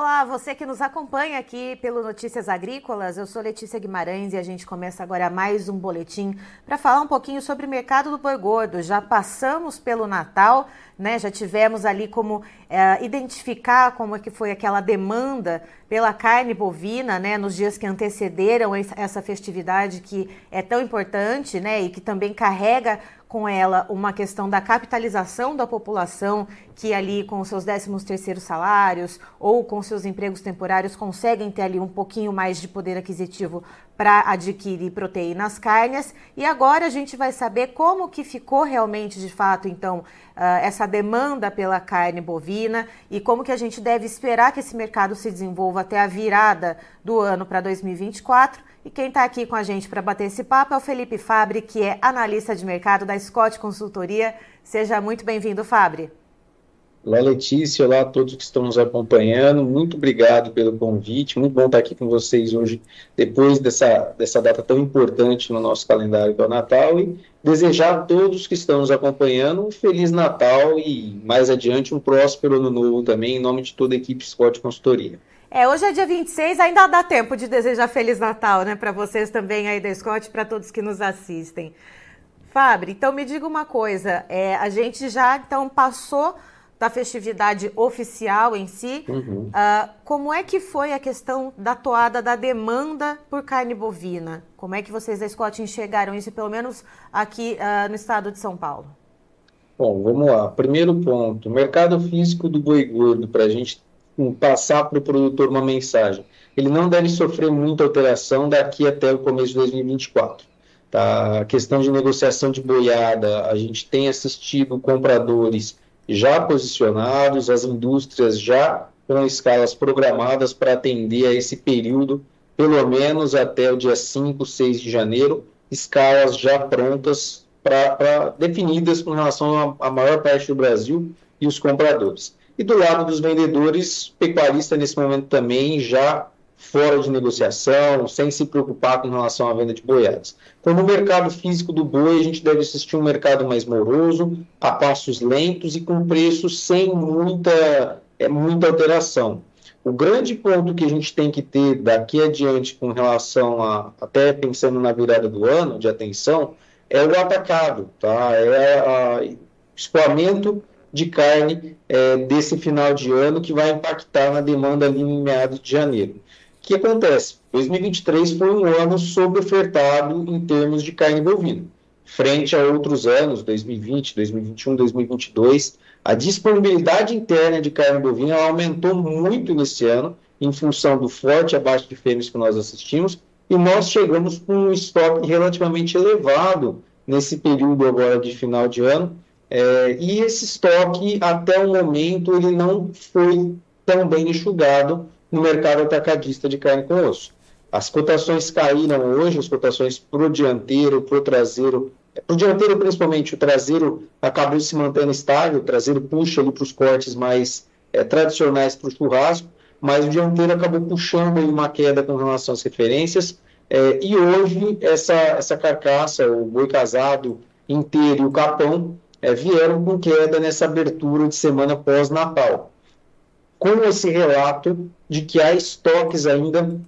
Olá, você que nos acompanha aqui pelo Notícias Agrícolas, eu sou Letícia Guimarães e a gente começa agora mais um boletim para falar um pouquinho sobre o mercado do boi gordo. Já passamos pelo Natal, né? Já tivemos ali como é, identificar como é que foi aquela demanda pela carne bovina, né? Nos dias que antecederam essa festividade que é tão importante, né? E que também carrega com ela uma questão da capitalização da população que ali com seus 13 terceiros salários ou com seus empregos temporários conseguem ter ali um pouquinho mais de poder aquisitivo para adquirir proteínas carnes. E agora a gente vai saber como que ficou realmente de fato então uh, essa demanda pela carne bovina e como que a gente deve esperar que esse mercado se desenvolva até a virada do ano para 2024 e quem está aqui com a gente para bater esse papo é o Felipe Fabre, que é analista de mercado da Scott Consultoria. Seja muito bem-vindo, Fabre. Olá, Letícia. Olá a todos que estão nos acompanhando. Muito obrigado pelo convite. Muito bom estar aqui com vocês hoje, depois dessa, dessa data tão importante no nosso calendário do Natal. E desejar a todos que estão nos acompanhando um Feliz Natal e, mais adiante, um próspero Ano Novo também, em nome de toda a equipe Scott Consultoria. É, hoje é dia 26, ainda dá tempo de desejar Feliz Natal, né, para vocês também aí da Scott, para todos que nos assistem. Fabre, então me diga uma coisa, é, a gente já então passou da festividade oficial em si, uhum. uh, como é que foi a questão da toada da demanda por carne bovina? Como é que vocês da Scott enxergaram isso, pelo menos aqui uh, no estado de São Paulo? Bom, vamos lá. Primeiro ponto, mercado físico do boi gordo, para a gente passar para o produtor uma mensagem. Ele não deve sofrer muita alteração daqui até o começo de 2024. Tá? A questão de negociação de boiada, a gente tem assistido compradores já posicionados, as indústrias já com escalas programadas para atender a esse período, pelo menos até o dia 5, 6 de janeiro, escalas já prontas para definidas com relação à maior parte do Brasil e os compradores. E do lado dos vendedores, pecuarista nesse momento também já fora de negociação, sem se preocupar com relação à venda de boiadas. Então, no mercado físico do boi, a gente deve assistir um mercado mais moroso, a passos lentos e com preços sem muita, é, muita alteração. O grande ponto que a gente tem que ter daqui adiante com relação a, até pensando na virada do ano, de atenção, é o atacado, tá? É o escoamento de carne é, desse final de ano que vai impactar na demanda ali em meados de janeiro. Que acontece? 2023 foi um ano sobrefetado em termos de carne bovina. Frente a outros anos, 2020, 2021, 2022, a disponibilidade interna de carne bovina aumentou muito nesse ano, em função do forte abaixo de fêmeas que nós assistimos, e nós chegamos com um estoque relativamente elevado nesse período agora de final de ano, é, e esse estoque, até o momento, ele não foi tão bem enxugado no mercado atacadista de carne com osso. As cotações caíram hoje, as cotações para o dianteiro, para o traseiro, para o dianteiro principalmente, o traseiro acabou se mantendo estável, o traseiro puxa ali para os cortes mais é, tradicionais para o churrasco, mas o dianteiro acabou puxando uma queda com relação às referências, é, e hoje essa, essa carcaça, o boi casado inteiro e o capão, é, vieram com queda nessa abertura de semana pós-Natal, com esse relato de que há estoques ainda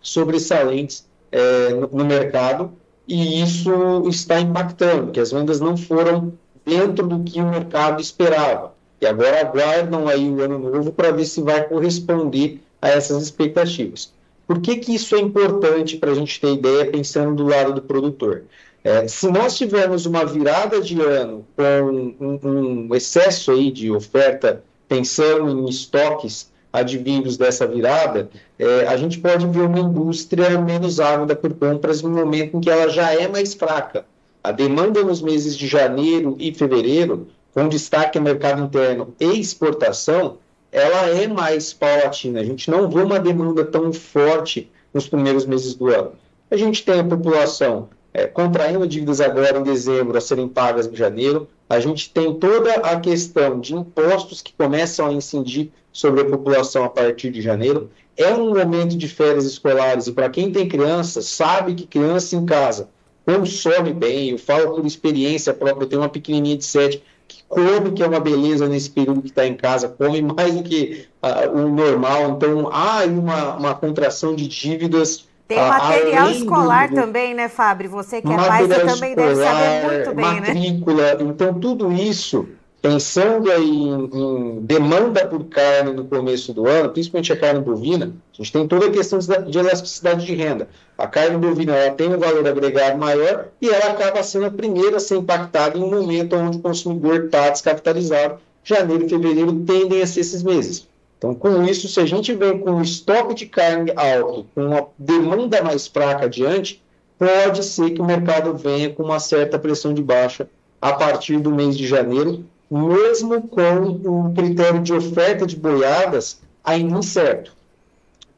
sobressalentes é, no, no, mercado e isso está impactando, que as vendas não foram dentro do que o mercado esperava. E agora aguardam aí o ano novo para ver se vai corresponder a essas expectativas. Por que, que isso é importante para a gente ter ideia pensando do lado do produtor? É, se nós tivermos uma virada de ano com um, um, excesso aí de oferta, pensando em estoques advindos dessa virada, é, a gente pode ver uma indústria menos ávida por compras no momento em que ela já é mais fraca. A demanda nos meses de janeiro e fevereiro, com destaque no mercado interno e exportação, ela é mais paulatina. A gente não vê uma demanda tão forte nos primeiros meses do ano. A gente tem a população é, contraindo dívidas agora em dezembro a serem pagas em janeiro. A gente tem toda a questão de impostos que começam a incidir sobre a população a partir de janeiro. É um momento de férias escolares e para quem tem criança, sabe que criança em casa consome bem. Eu falo por experiência própria, eu tenho uma pequenininha de 7, que come, que é uma beleza nesse período que está em casa, come mais do que uh, o normal. Então, há uma, uma contração de dívidas. Tem material escolar do, também, né, Fábio? Você que é pai, você também deve saber muito bem, matrícula, né? Matrícula. Então, tudo isso pensando em, em, demanda por carne no começo do ano, principalmente a carne bovina, a gente tem toda a questão de elasticidade de renda. A carne bovina ela tem um valor agregado maior e ela acaba sendo a primeira a ser impactada em um momento onde o consumidor está descapitalizado. Janeiro e fevereiro tendem a ser esses meses. Então, com isso, se a gente vem com um estoque de carne alto, com uma demanda mais fraca adiante, pode ser que o mercado venha com uma certa pressão de baixa a partir do mês de janeiro, mesmo com o critério de oferta de boiadas ainda incerto.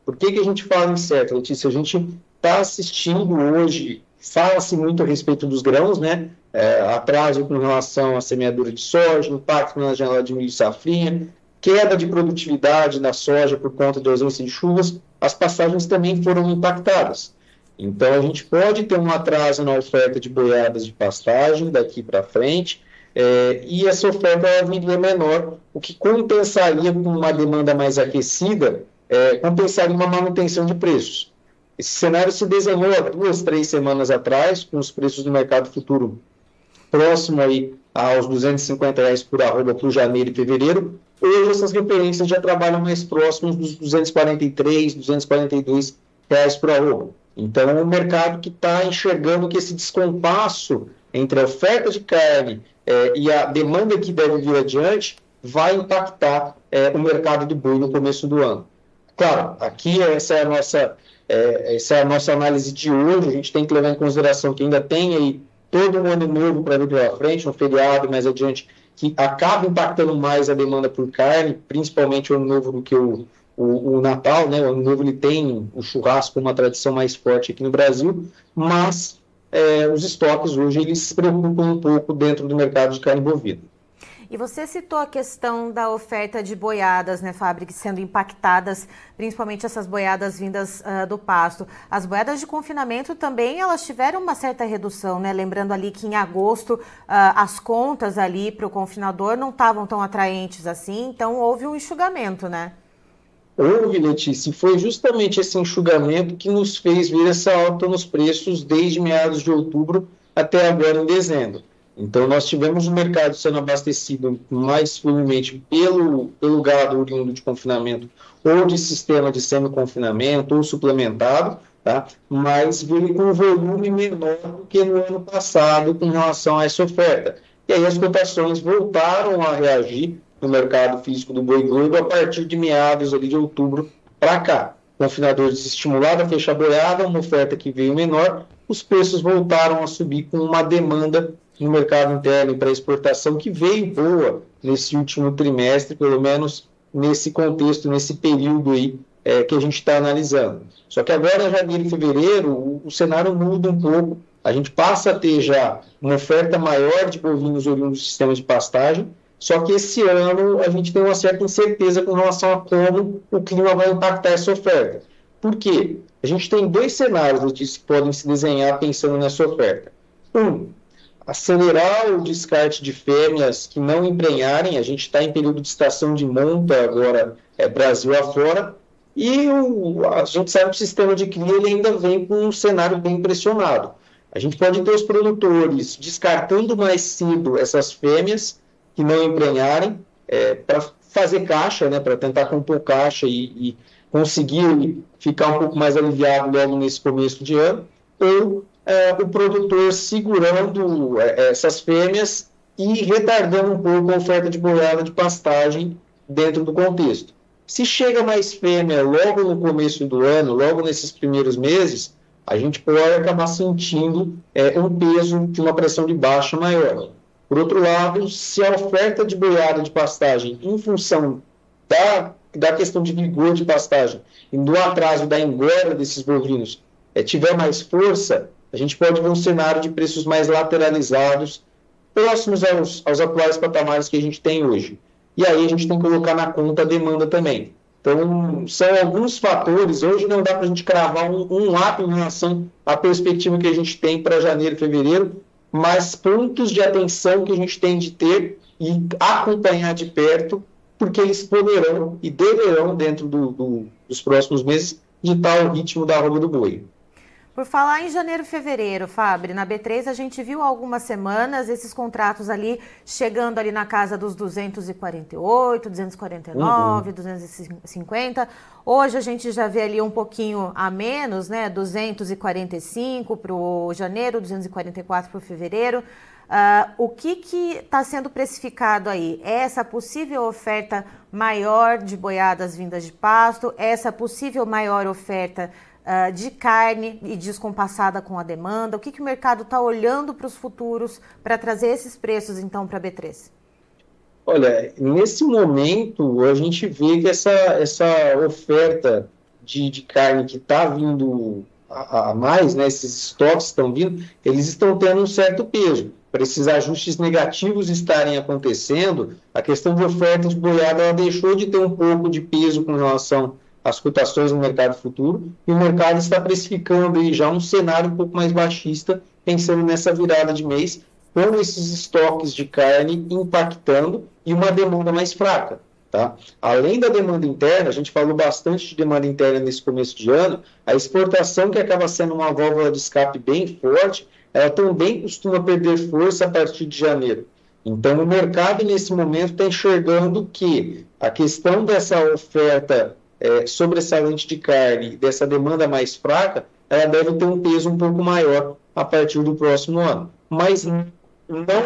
Por que, que a gente fala incerto, Letícia? A gente está assistindo hoje, fala-se muito a respeito dos grãos, né? É, atraso com relação à semeadura de soja, impacto na janela de milho safrinha, queda de produtividade na soja por conta da ausência de chuvas, as passagens também foram impactadas. Então, a gente pode ter um atraso na oferta de boiadas de pastagem daqui para frente, é, e essa oferta viria menor, o que compensaria com uma demanda mais aquecida, é, compensaria uma manutenção de preços. Esse cenário se desenhou há duas, três semanas atrás, com os preços do mercado futuro próximo aí aos 250 reais por arroba para janeiro e fevereiro. Hoje essas referências já trabalham mais próximos dos 243, 242 reais por arroba. Então é um mercado que está enxergando que esse descompasso entre a oferta de carne é, e a demanda que deve vir adiante vai impactar é, o mercado de boi no começo do ano. Claro, aqui essa é a nossa é, essa é a nossa análise de hoje. A gente tem que levar em consideração que ainda tem aí todo um ano novo para vir pela frente, um feriado mais adiante, que acaba impactando mais a demanda por carne, principalmente o ano novo do que o, o, o, Natal, né? O ano novo ele tem o churrasco uma tradição mais forte aqui no Brasil, mas é, os estoques hoje eles se preocupam um pouco dentro do mercado de carne bovina. E você citou a questão da oferta de boiadas, né, Fábrica, sendo impactadas, principalmente essas boiadas vindas uh, do pasto. As boiadas de confinamento também, elas tiveram uma certa redução, né? Lembrando ali que em agosto uh, as contas ali para o confinador não estavam tão atraentes assim, então houve um enxugamento, né? houve, Letícia, foi justamente esse enxugamento que nos fez ver essa alta nos preços desde meados de outubro até agora em dezembro. Então, nós tivemos o mercado sendo abastecido mais firmemente pelo, pelo gado oriundo de confinamento ou de sistema de semi-confinamento ou suplementado, tá? mas veio com um volume menor do que no ano passado com relação a essa oferta. E aí as cotações voltaram a reagir no mercado físico do boi gordo a partir de meados ali de outubro para cá. Confinadores desestimulados a fechar boiada, uma oferta que veio menor, os preços voltaram a subir com uma demanda no mercado interno para exportação que veio boa nesse último trimestre, pelo menos nesse contexto, nesse período aí é, que a gente está analisando. Só que agora, janeiro e fevereiro, o, o cenário muda um pouco. A gente passa a ter já uma oferta maior de bovinos oriundos do sistema de pastagem, só que esse ano a gente tem uma certa incerteza com relação a como o clima vai impactar essa oferta. Por quê? A gente tem dois cenários que podem se desenhar pensando nessa oferta. Um, acelerar o descarte de fêmeas que não emprenharem. A gente está em período de estação de monta agora, é, Brasil afora. E o, a gente sabe que o sistema de cria ele ainda vem com um cenário bem pressionado. A gente pode ter os produtores descartando mais cedo essas fêmeas que não emprenharem, é, para fazer caixa, né, para tentar compor caixa e, e, conseguir ficar um pouco mais aliviado logo nesse começo de ano, ou é, o produtor segurando é, essas fêmeas e retardando um pouco a oferta de boiada de pastagem dentro do contexto. Se chega mais fêmea logo no começo do ano, logo nesses primeiros meses, a gente pode acabar sentindo é, um peso de uma pressão de baixa maior. Por outro lado, se a oferta de boiada de pastagem, em função da, da questão de vigor de pastagem e do atraso da engorda desses bovinos, é, tiver mais força, a gente pode ver um cenário de preços mais lateralizados, próximos aos, aos atuais patamares que a gente tem hoje. E aí a gente tem que colocar na conta a demanda também. Então, são alguns fatores. Hoje não dá para a gente cravar um, um em relação à perspectiva que a gente tem para janeiro e fevereiro, mas pontos de atenção que a gente tem de ter e acompanhar de perto, porque eles poderão e deverão, dentro do, do, dos próximos meses, ditar o ritmo da arroba do boi. Por falar em janeiro e fevereiro, Fábio, na B3 a gente viu algumas semanas esses contratos ali chegando ali na casa dos 248, 249, uhum. 250. Hoje a gente já vê ali um pouquinho a menos, né? 245 para o janeiro, 244 para o fevereiro. Uh, o que está sendo precificado aí? É essa possível oferta maior de boiadas vindas de pasto? Essa possível maior oferta uh, de carne e descompassada com a demanda? O que, que o mercado está olhando para os futuros para trazer esses preços, então, para a B3? Olha, nesse momento, a gente vê que essa, essa oferta de, de carne que está vindo a, a, mais, né, esses estoques estão vindo, eles estão tendo um certo peso. Para esses ajustes negativos estarem acontecendo, a questão de oferta de boiada ela deixou de ter um pouco de peso com relação as cotações no mercado futuro e o mercado está precificando aí já um cenário um pouco mais baixista, pensando nessa virada de mês, com esses estoques de carne impactando e uma demanda mais fraca. Tá? Além da demanda interna, a gente falou bastante de demanda interna nesse começo de ano, a exportação, que acaba sendo uma válvula de escape bem forte, ela também costuma perder força a partir de janeiro. Então, o mercado, nesse momento, está enxergando que a questão dessa oferta é, sobressalente de carne, dessa demanda mais fraca, ela deve ter um peso um pouco maior a partir do próximo ano. Mas não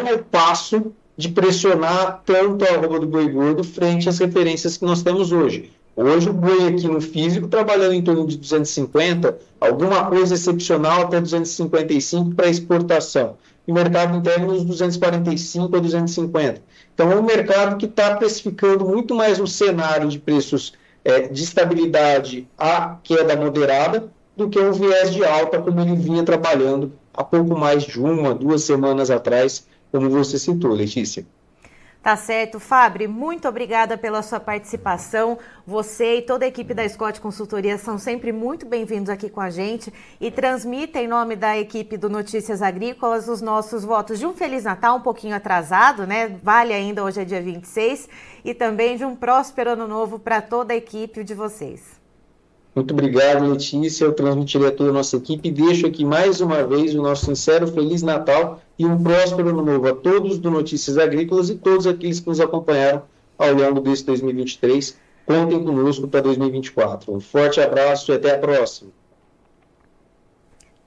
é o passo de pressionar tanto a arroba do boi gordo frente às referências que nós temos hoje. Hoje o boi aqui no físico trabalhando em torno de 250, alguma coisa excepcional até 255 para exportação. E o mercado interno nos 245 a 250. Então é um mercado que está precificando muito mais um cenário de preços é, de estabilidade a queda moderada do que um viés de alta como ele vinha trabalhando há pouco mais de uma, duas semanas atrás, como você citou, Letícia. Tá certo. Fábio, muito obrigada pela sua participação. Você e toda a equipe da Scott Consultoria são sempre muito bem-vindos aqui com a gente e transmitem em nome da equipe do Notícias Agrícolas os nossos votos de um Feliz Natal, um pouquinho atrasado, né? Vale ainda, hoje é dia 26, e também de um próspero ano novo para toda a equipe de vocês. Muito obrigado, Letícia. Eu transmitirei a toda a nossa equipe deixo aqui mais uma vez o nosso sincero Feliz Natal e um próspero ano novo a todos do Notícias Agrícolas e todos aqueles que nos acompanharam ao longo desse 2023. Contem conosco para 2024. Um forte abraço e até a próxima.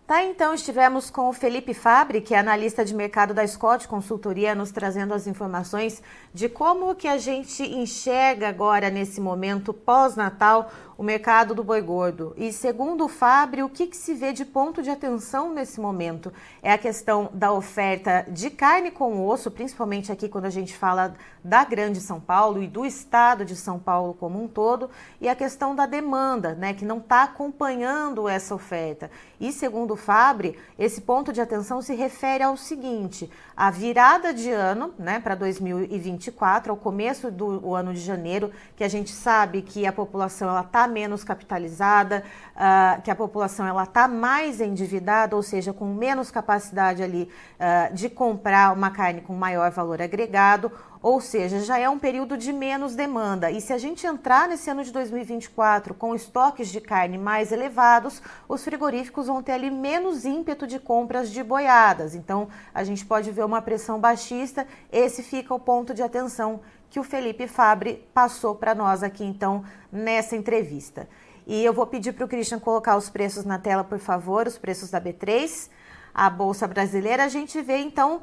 Tá, então estivemos com o Felipe Fabre, que é analista de mercado da Scott Consultoria, nos trazendo as informações de como que a gente enxerga agora nesse momento pós-natal o mercado do boi gordo. E segundo o Fábio, o que, que, se vê de ponto de atenção nesse momento é a questão da oferta de carne com osso, principalmente aqui quando a gente fala da Grande São Paulo e do estado de São Paulo como um todo, e a questão da demanda, né, que não está acompanhando essa oferta. E segundo Fábio, esse ponto de atenção se refere ao seguinte: a virada de ano, né, para 2024, ao começo do ano de janeiro, que a gente sabe que a população ela está menos capitalizada, uh, que a população ela está mais endividada, ou seja, com menos capacidade ali uh, de comprar uma carne com maior valor agregado, ou seja, já é um período de menos demanda. E se a gente entrar nesse ano de 2024 com estoques de carne mais elevados, os frigoríficos vão ter ali menos ímpeto de compras de boiadas. Então, a gente pode ver uma pressão baixista. Esse fica o ponto de atenção que o Felipe Fabre passou para nós aqui, então, nessa entrevista. E eu vou pedir para o Christian colocar os preços na tela, por favor, os preços da B3, a Bolsa Brasileira. A gente vê, então,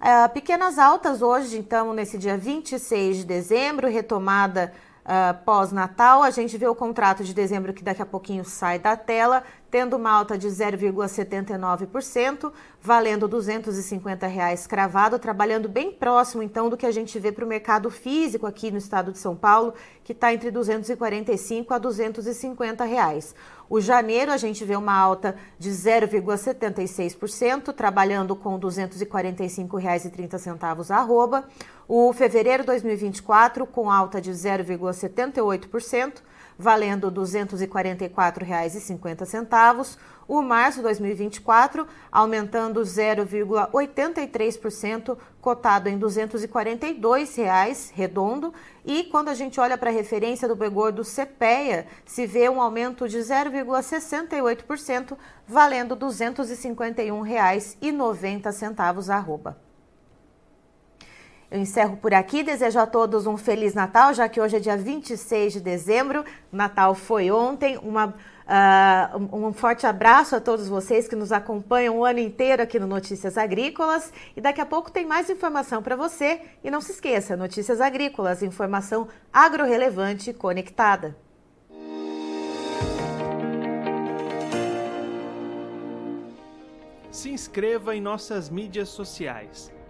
uh, pequenas altas hoje, então, nesse dia 26 de dezembro, retomada uh, pós-natal. A gente vê o contrato de dezembro que daqui a pouquinho sai da tela, tendo uma alta de 0,79%, valendo 250 reais cravado, trabalhando bem próximo então do que a gente vê para o mercado físico aqui no estado de São Paulo, que está entre 245 a 250 reais. O janeiro a gente vê uma alta de 0,76%, trabalhando com R$ 245,30 arroba. O fevereiro 2024 com alta de 0,78%, valendo R$ 244,50. o março 2024, aumentando 0,83%, cotado em 242 reais, redondo, e quando a gente olha para a referência do boi gordo CPEA, se vê um aumento de 0,68%, valendo R$ 251,90 arroba. Eu encerro por aqui, desejo a todos um Feliz Natal, já que hoje é dia 26 de dezembro, Natal foi ontem, uma Uh, um forte abraço a todos vocês que nos acompanham o ano inteiro aqui no Notícias Agrícolas. E daqui a pouco tem mais informação para você. E não se esqueça: Notícias Agrícolas, informação agro-relevante conectada. Se inscreva em nossas mídias sociais.